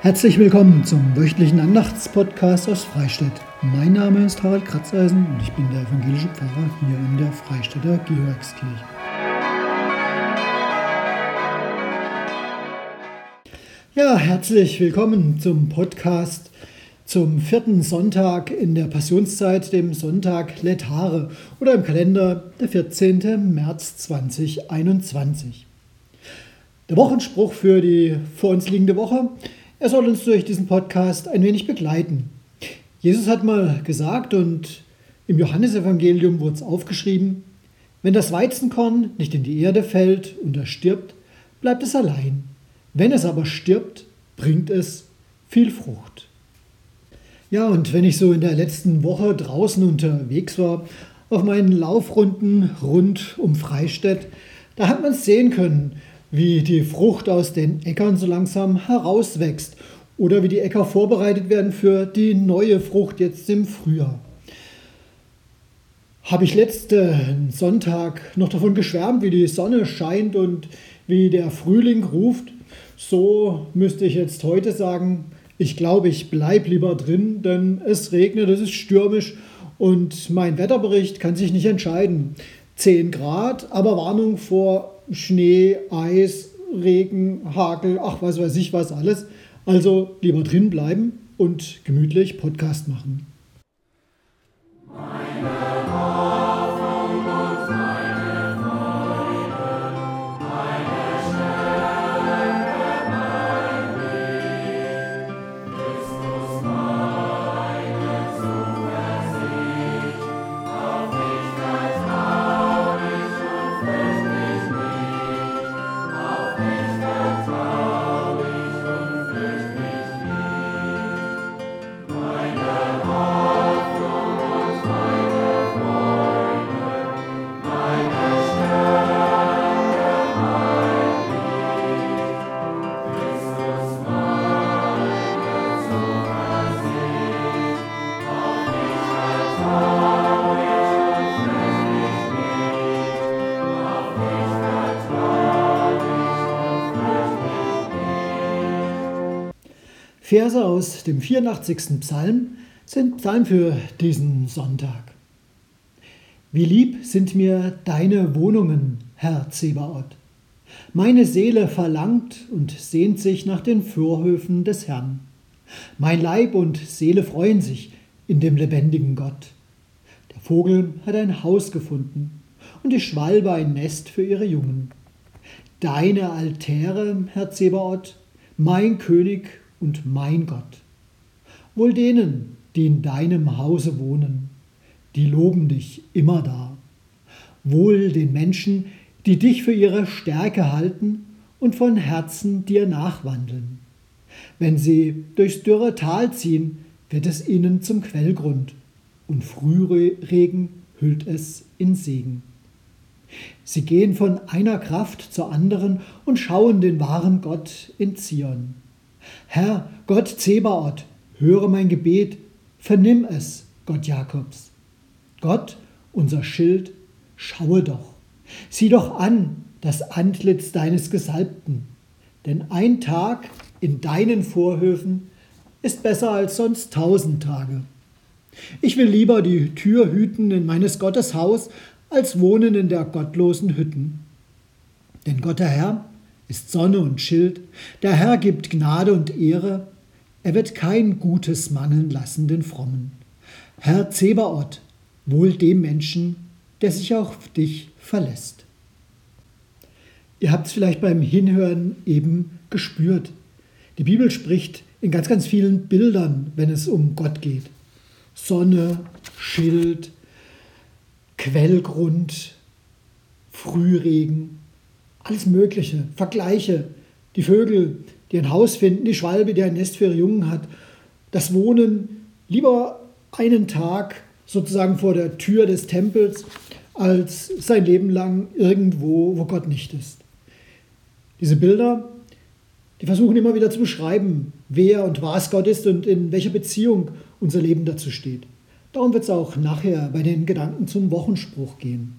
Herzlich willkommen zum wöchentlichen Andachtspodcast aus Freistadt. Mein Name ist Harald Kratzeisen und ich bin der evangelische Pfarrer hier in der Freistädter Georgskirche. Ja, herzlich willkommen zum Podcast zum vierten Sonntag in der Passionszeit, dem Sonntag Letare oder im Kalender der 14. März 2021. Der Wochenspruch für die vor uns liegende Woche er soll uns durch diesen Podcast ein wenig begleiten. Jesus hat mal gesagt und im Johannesevangelium wurde es aufgeschrieben, wenn das Weizenkorn nicht in die Erde fällt und er stirbt, bleibt es allein. Wenn es aber stirbt, bringt es viel Frucht. Ja, und wenn ich so in der letzten Woche draußen unterwegs war, auf meinen Laufrunden rund um Freistädt, da hat man es sehen können, wie die Frucht aus den Äckern so langsam herauswächst oder wie die Äcker vorbereitet werden für die neue Frucht jetzt im Frühjahr. Habe ich letzten Sonntag noch davon geschwärmt, wie die Sonne scheint und wie der Frühling ruft. So müsste ich jetzt heute sagen, ich glaube, ich bleibe lieber drin, denn es regnet, es ist stürmisch und mein Wetterbericht kann sich nicht entscheiden. 10 Grad, aber Warnung vor Schnee, Eis, Regen, Hagel, ach was weiß ich was alles. Also lieber drin bleiben und gemütlich Podcast machen. Verse aus dem 84. Psalm sind Psalm für diesen Sonntag. Wie lieb sind mir deine Wohnungen, Herr Zebaoth. Meine Seele verlangt und sehnt sich nach den Vorhöfen des Herrn. Mein Leib und Seele freuen sich in dem lebendigen Gott. Der Vogel hat ein Haus gefunden und die Schwalbe ein Nest für ihre Jungen. Deine Altäre, Herr Zebaoth, mein König und mein Gott. Wohl denen, die in deinem Hause wohnen, die loben dich immer da. Wohl den Menschen, die dich für ihre Stärke halten und von Herzen dir nachwandeln. Wenn sie durchs dürre Tal ziehen, wird es ihnen zum Quellgrund, und Frühregen hüllt es in Segen. Sie gehen von einer Kraft zur anderen und schauen den wahren Gott in Zion. Herr, Gott Zebaoth, höre mein Gebet, vernimm es, Gott Jakobs. Gott, unser Schild, schaue doch, sieh doch an das Antlitz deines Gesalbten, denn ein Tag in deinen Vorhöfen ist besser als sonst tausend Tage. Ich will lieber die Tür hüten in meines Gottes Haus, als wohnen in der gottlosen Hütten. Denn Gott der Herr ist Sonne und Schild, der Herr gibt Gnade und Ehre, er wird kein Gutes mangeln lassen den Frommen. Herr Zebaoth, wohl dem Menschen, der sich auf dich verlässt. Ihr habt es vielleicht beim Hinhören eben gespürt. Die Bibel spricht in ganz, ganz vielen Bildern, wenn es um Gott geht. Sonne, Schild, Quellgrund, Frühregen, alles Mögliche, Vergleiche. Die Vögel, die ein Haus finden, die Schwalbe, die ein Nest für ihre Jungen hat. Das Wohnen lieber einen Tag sozusagen vor der Tür des Tempels, als sein Leben lang irgendwo, wo Gott nicht ist. Diese Bilder, die versuchen immer wieder zu beschreiben, wer und was Gott ist und in welcher Beziehung unser Leben dazu steht. Darum wird es auch nachher bei den Gedanken zum Wochenspruch gehen.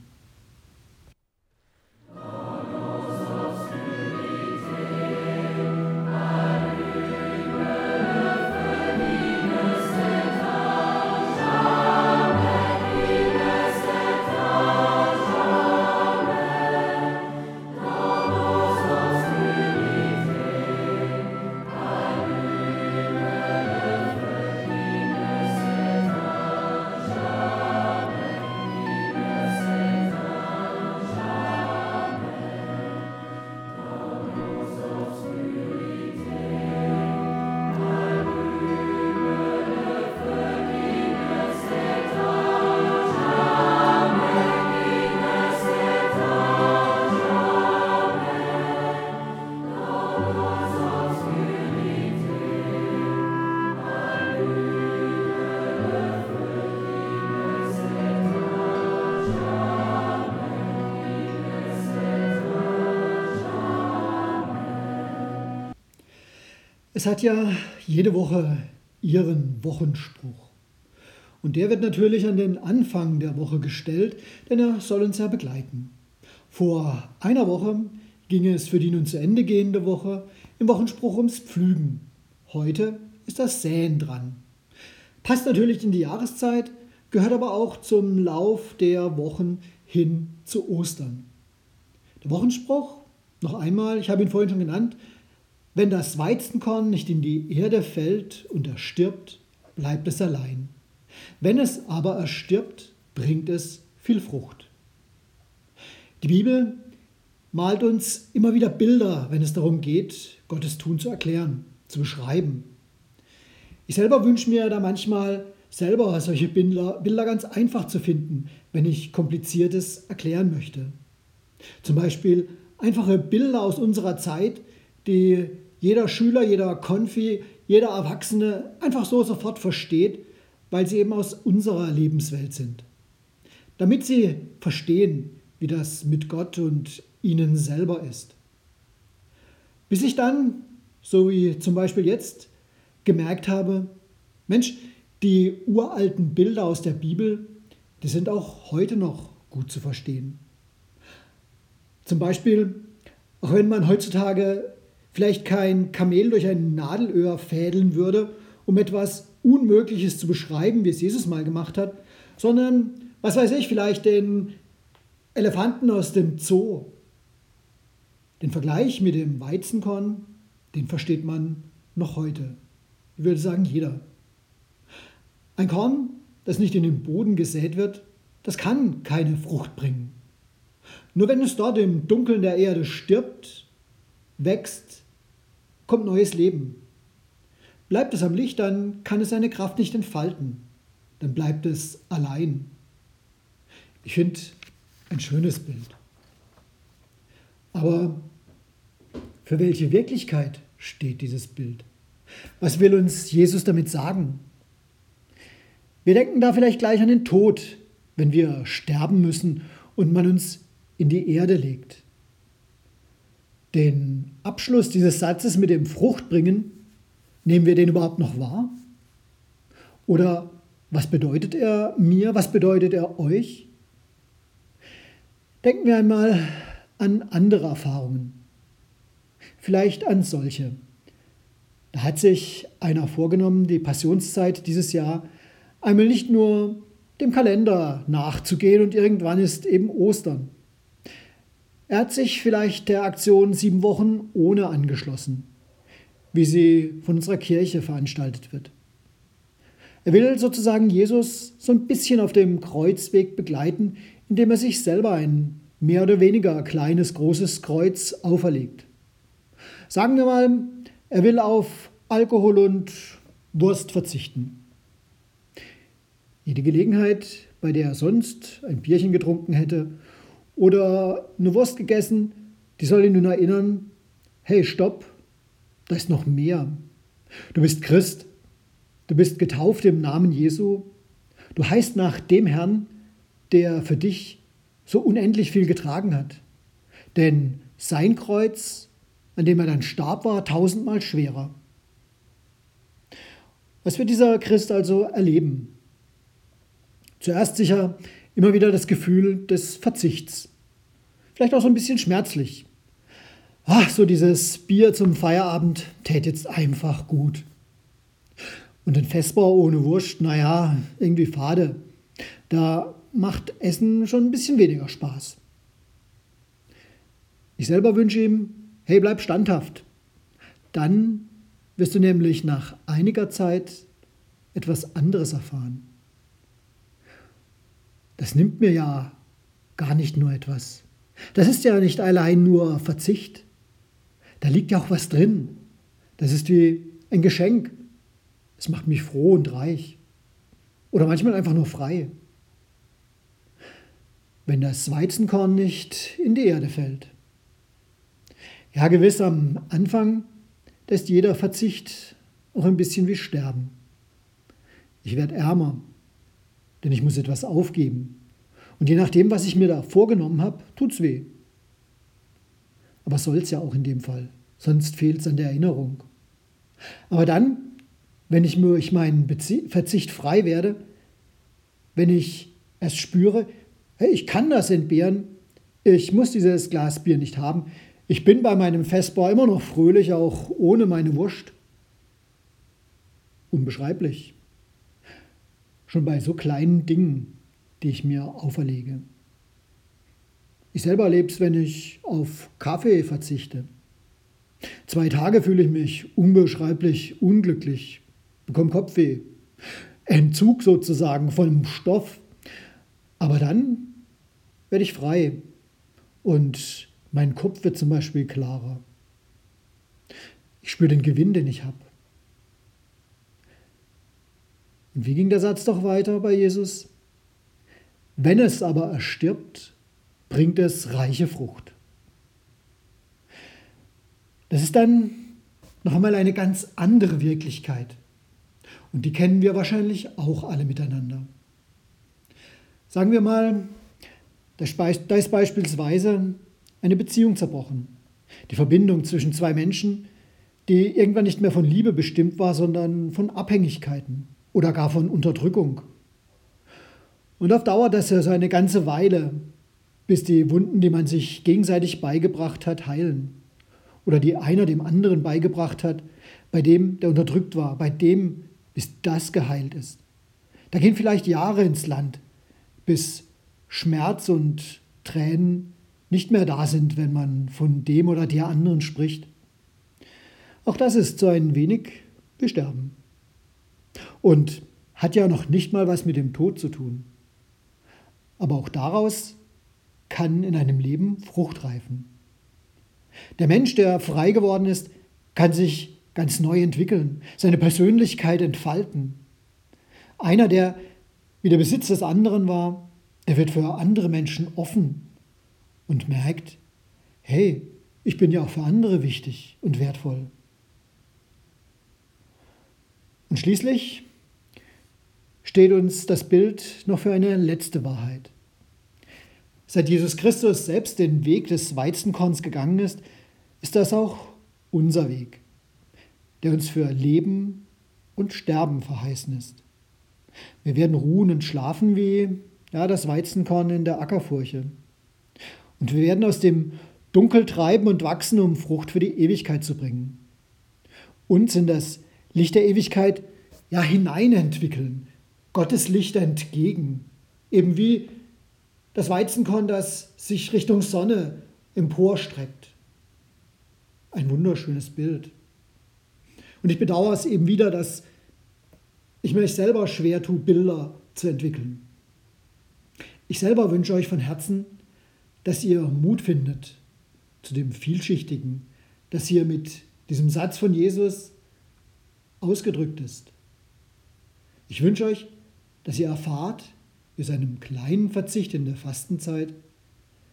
Es hat ja jede Woche ihren Wochenspruch. Und der wird natürlich an den Anfang der Woche gestellt, denn er soll uns ja begleiten. Vor einer Woche ging es für die nun zu Ende gehende Woche im Wochenspruch ums Pflügen. Heute ist das Säen dran. Passt natürlich in die Jahreszeit, gehört aber auch zum Lauf der Wochen hin zu Ostern. Der Wochenspruch, noch einmal, ich habe ihn vorhin schon genannt, wenn das Weizenkorn nicht in die Erde fällt und erstirbt, bleibt es allein. Wenn es aber erstirbt, bringt es viel Frucht. Die Bibel malt uns immer wieder Bilder, wenn es darum geht, Gottes Tun zu erklären, zu beschreiben. Ich selber wünsche mir da manchmal selber solche Bilder, Bilder ganz einfach zu finden, wenn ich Kompliziertes erklären möchte. Zum Beispiel einfache Bilder aus unserer Zeit, die jeder Schüler, jeder Konfi, jeder Erwachsene einfach so sofort versteht, weil sie eben aus unserer Lebenswelt sind. Damit sie verstehen, wie das mit Gott und ihnen selber ist. Bis ich dann, so wie zum Beispiel jetzt, gemerkt habe, Mensch, die uralten Bilder aus der Bibel, die sind auch heute noch gut zu verstehen. Zum Beispiel, auch wenn man heutzutage vielleicht kein Kamel durch ein Nadelöhr fädeln würde, um etwas Unmögliches zu beschreiben, wie es Jesus mal gemacht hat, sondern, was weiß ich, vielleicht den Elefanten aus dem Zoo. Den Vergleich mit dem Weizenkorn, den versteht man noch heute. Ich würde sagen, jeder. Ein Korn, das nicht in den Boden gesät wird, das kann keine Frucht bringen. Nur wenn es dort im Dunkeln der Erde stirbt, wächst, kommt neues Leben. Bleibt es am Licht, dann kann es seine Kraft nicht entfalten. Dann bleibt es allein. Ich finde ein schönes Bild. Aber für welche Wirklichkeit steht dieses Bild? Was will uns Jesus damit sagen? Wir denken da vielleicht gleich an den Tod, wenn wir sterben müssen und man uns in die Erde legt. Den Abschluss dieses Satzes mit dem Fruchtbringen, nehmen wir den überhaupt noch wahr? Oder was bedeutet er mir? Was bedeutet er euch? Denken wir einmal an andere Erfahrungen. Vielleicht an solche. Da hat sich einer vorgenommen, die Passionszeit dieses Jahr einmal nicht nur dem Kalender nachzugehen und irgendwann ist eben Ostern. Er hat sich vielleicht der Aktion sieben Wochen ohne angeschlossen, wie sie von unserer Kirche veranstaltet wird. Er will sozusagen Jesus so ein bisschen auf dem Kreuzweg begleiten, indem er sich selber ein mehr oder weniger kleines, großes Kreuz auferlegt. Sagen wir mal, er will auf Alkohol und Wurst verzichten. Jede Gelegenheit, bei der er sonst ein Bierchen getrunken hätte oder eine Wurst gegessen, die soll ihn nun erinnern, hey, stopp, da ist noch mehr. Du bist Christ, du bist getauft im Namen Jesu, du heißt nach dem Herrn, der für dich so unendlich viel getragen hat. Denn sein Kreuz, an dem er dann starb, war tausendmal schwerer. Was wird dieser Christ also erleben? Zuerst sicher immer wieder das Gefühl des Verzichts. Vielleicht auch so ein bisschen schmerzlich. Ach, so dieses Bier zum Feierabend täte jetzt einfach gut. Und ein Festbau ohne Wurst, naja, irgendwie fade. Da macht Essen schon ein bisschen weniger Spaß. Ich selber wünsche ihm, hey, bleib standhaft. Dann wirst du nämlich nach einiger Zeit etwas anderes erfahren das nimmt mir ja gar nicht nur etwas. Das ist ja nicht allein nur Verzicht. Da liegt ja auch was drin. Das ist wie ein Geschenk. Es macht mich froh und reich. Oder manchmal einfach nur frei. Wenn das Weizenkorn nicht in die Erde fällt. Ja, gewiss, am Anfang, ist jeder Verzicht auch ein bisschen wie Sterben. Ich werde ärmer, denn ich muss etwas aufgeben. Und je nachdem, was ich mir da vorgenommen habe, tut's weh. Aber soll es ja auch in dem Fall, sonst fehlt es an der Erinnerung. Aber dann, wenn ich durch meinen Verzicht frei werde, wenn ich es spüre, hey, ich kann das entbehren, ich muss dieses Glas Bier nicht haben, ich bin bei meinem Festbar immer noch fröhlich, auch ohne meine Wurst. Unbeschreiblich. Schon bei so kleinen Dingen, die ich mir auferlege. Ich selber erlebe es, wenn ich auf Kaffee verzichte. Zwei Tage fühle ich mich unbeschreiblich unglücklich, bekomme Kopfweh, Entzug sozusagen von Stoff. Aber dann werde ich frei und mein Kopf wird zum Beispiel klarer. Ich spüre den Gewinn, den ich habe. Und wie ging der Satz doch weiter bei Jesus? Wenn es aber erstirbt, bringt es reiche Frucht. Das ist dann noch einmal eine ganz andere Wirklichkeit. Und die kennen wir wahrscheinlich auch alle miteinander. Sagen wir mal, da ist beispielsweise eine Beziehung zerbrochen. Die Verbindung zwischen zwei Menschen, die irgendwann nicht mehr von Liebe bestimmt war, sondern von Abhängigkeiten oder gar von Unterdrückung. Und auf Dauer das ja so eine ganze Weile, bis die Wunden, die man sich gegenseitig beigebracht hat, heilen. Oder die einer dem anderen beigebracht hat, bei dem, der unterdrückt war, bei dem, bis das geheilt ist. Da gehen vielleicht Jahre ins Land, bis Schmerz und Tränen nicht mehr da sind, wenn man von dem oder der anderen spricht. Auch das ist so ein wenig Besterben. Und hat ja noch nicht mal was mit dem Tod zu tun. Aber auch daraus kann in einem Leben Frucht reifen. Der Mensch, der frei geworden ist, kann sich ganz neu entwickeln, seine Persönlichkeit entfalten. Einer, der wie der Besitz des anderen war, der wird für andere Menschen offen und merkt, hey, ich bin ja auch für andere wichtig und wertvoll. Und schließlich steht uns das Bild noch für eine letzte Wahrheit. Seit Jesus Christus selbst den Weg des Weizenkorns gegangen ist, ist das auch unser Weg, der uns für Leben und Sterben verheißen ist. Wir werden ruhen und schlafen wie ja, das Weizenkorn in der Ackerfurche. Und wir werden aus dem Dunkel treiben und wachsen, um Frucht für die Ewigkeit zu bringen. Uns in das Licht der Ewigkeit ja hineinentwickeln, Gottes Licht entgegen. Eben wie das Weizenkorn, das sich Richtung Sonne emporstreckt. Ein wunderschönes Bild. Und ich bedauere es eben wieder, dass ich mir selber schwer tue, Bilder zu entwickeln. Ich selber wünsche euch von Herzen, dass ihr Mut findet zu dem Vielschichtigen, das hier mit diesem Satz von Jesus ausgedrückt ist. Ich wünsche euch, dass ihr erfahrt, wie aus einem kleinen Verzicht in der Fastenzeit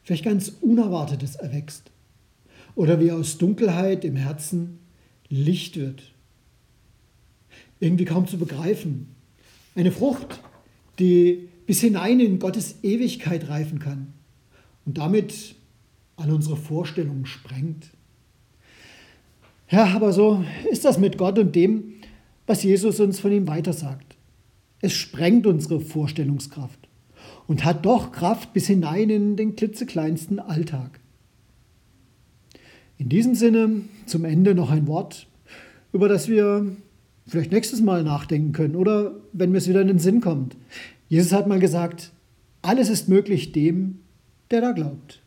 vielleicht ganz Unerwartetes erwächst oder wie aus Dunkelheit im Herzen Licht wird. Irgendwie kaum zu begreifen. Eine Frucht, die bis hinein in Gottes Ewigkeit reifen kann und damit an unsere Vorstellungen sprengt. Ja, aber so ist das mit Gott und dem, was Jesus uns von ihm weitersagt. Es sprengt unsere Vorstellungskraft und hat doch Kraft bis hinein in den klitzekleinsten Alltag. In diesem Sinne zum Ende noch ein Wort, über das wir vielleicht nächstes Mal nachdenken können oder wenn mir es wieder in den Sinn kommt. Jesus hat mal gesagt, alles ist möglich dem, der da glaubt.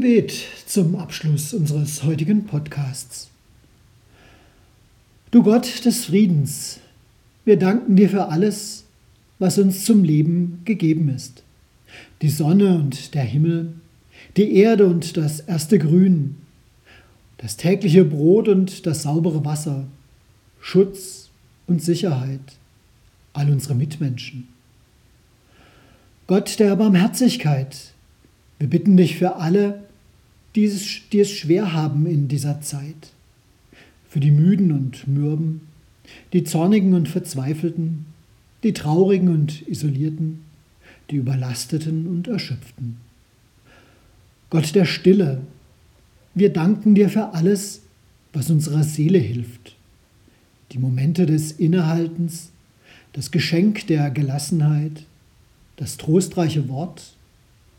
Gebet zum Abschluss unseres heutigen Podcasts. Du Gott des Friedens, wir danken dir für alles, was uns zum Leben gegeben ist. Die Sonne und der Himmel, die Erde und das erste Grün, das tägliche Brot und das saubere Wasser, Schutz und Sicherheit, all unsere Mitmenschen. Gott der Barmherzigkeit, wir bitten dich für alle, die es, die es schwer haben in dieser Zeit, für die Müden und Mürben, die Zornigen und Verzweifelten, die Traurigen und Isolierten, die Überlasteten und Erschöpften. Gott der Stille, wir danken dir für alles, was unserer Seele hilft. Die Momente des Innehaltens, das Geschenk der Gelassenheit, das trostreiche Wort,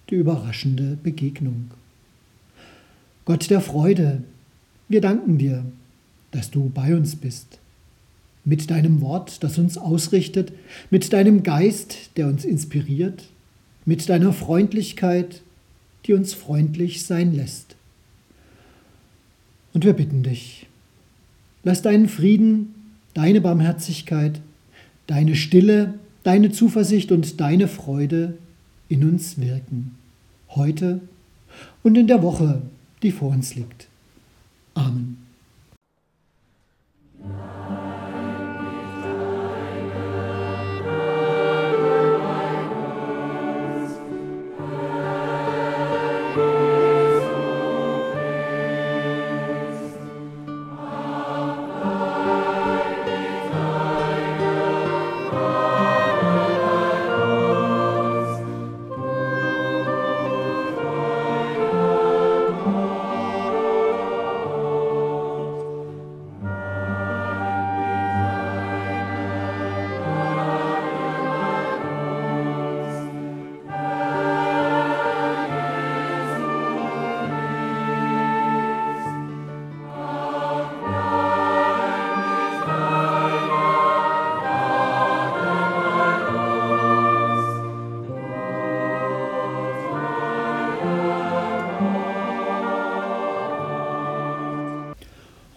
die überraschende Begegnung. Gott der Freude, wir danken dir, dass du bei uns bist. Mit deinem Wort, das uns ausrichtet, mit deinem Geist, der uns inspiriert, mit deiner Freundlichkeit, die uns freundlich sein lässt. Und wir bitten dich, lass deinen Frieden, deine Barmherzigkeit, deine Stille, deine Zuversicht und deine Freude in uns wirken, heute und in der Woche, die vor uns liegt. Amen.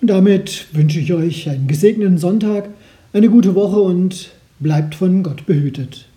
Und damit wünsche ich euch einen gesegneten Sonntag, eine gute Woche und bleibt von Gott behütet.